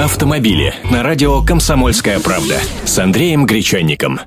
Автомобили на радио «Комсомольская правда» с Андреем Гречанником.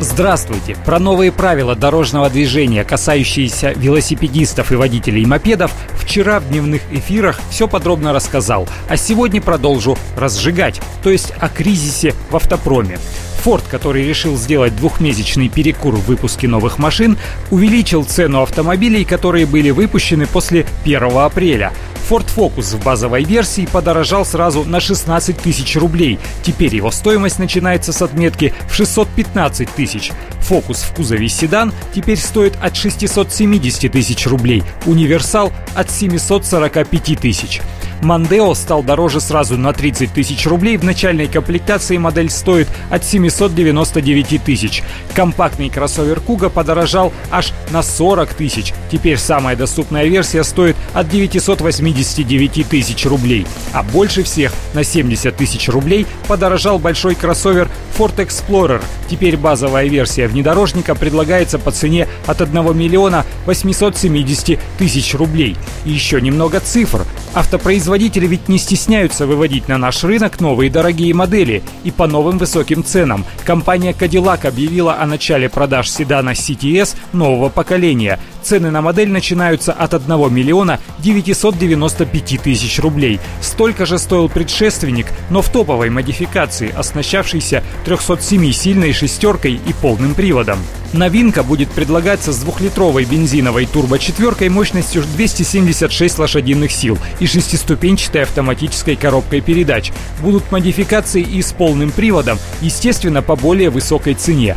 Здравствуйте! Про новые правила дорожного движения, касающиеся велосипедистов и водителей мопедов, вчера в дневных эфирах все подробно рассказал, а сегодня продолжу разжигать, то есть о кризисе в автопроме. Форд, который решил сделать двухмесячный перекур в выпуске новых машин, увеличил цену автомобилей, которые были выпущены после 1 апреля. Ford Focus в базовой версии подорожал сразу на 16 тысяч рублей. Теперь его стоимость начинается с отметки в 615 тысяч. Focus в кузове седан теперь стоит от 670 тысяч рублей, универсал от 745 тысяч. Мандео стал дороже сразу на 30 тысяч рублей. В начальной комплектации модель стоит от 799 тысяч. Компактный кроссовер Куга подорожал аж на 40 тысяч. Теперь самая доступная версия стоит от 989 тысяч рублей. А больше всех на 70 тысяч рублей подорожал большой кроссовер Ford Explorer. Теперь базовая версия внедорожника предлагается по цене от 1 миллиона 870 тысяч рублей. И еще немного цифр. Автопроизводители ведь не стесняются выводить на наш рынок новые дорогие модели и по новым высоким ценам. Компания Cadillac объявила о начале продаж седана CTS нового поколения. Цены на модель начинаются от 1 миллиона 995 тысяч рублей. Столько же стоил предшественник, но в топовой модификации, оснащавшийся 307-сильной шестеркой и полным приводом. Новинка будет предлагаться с двухлитровой бензиновой турбо-четверкой мощностью 276 лошадиных сил и шестиступенчатой автоматической коробкой передач. Будут модификации и с полным приводом, естественно, по более высокой цене.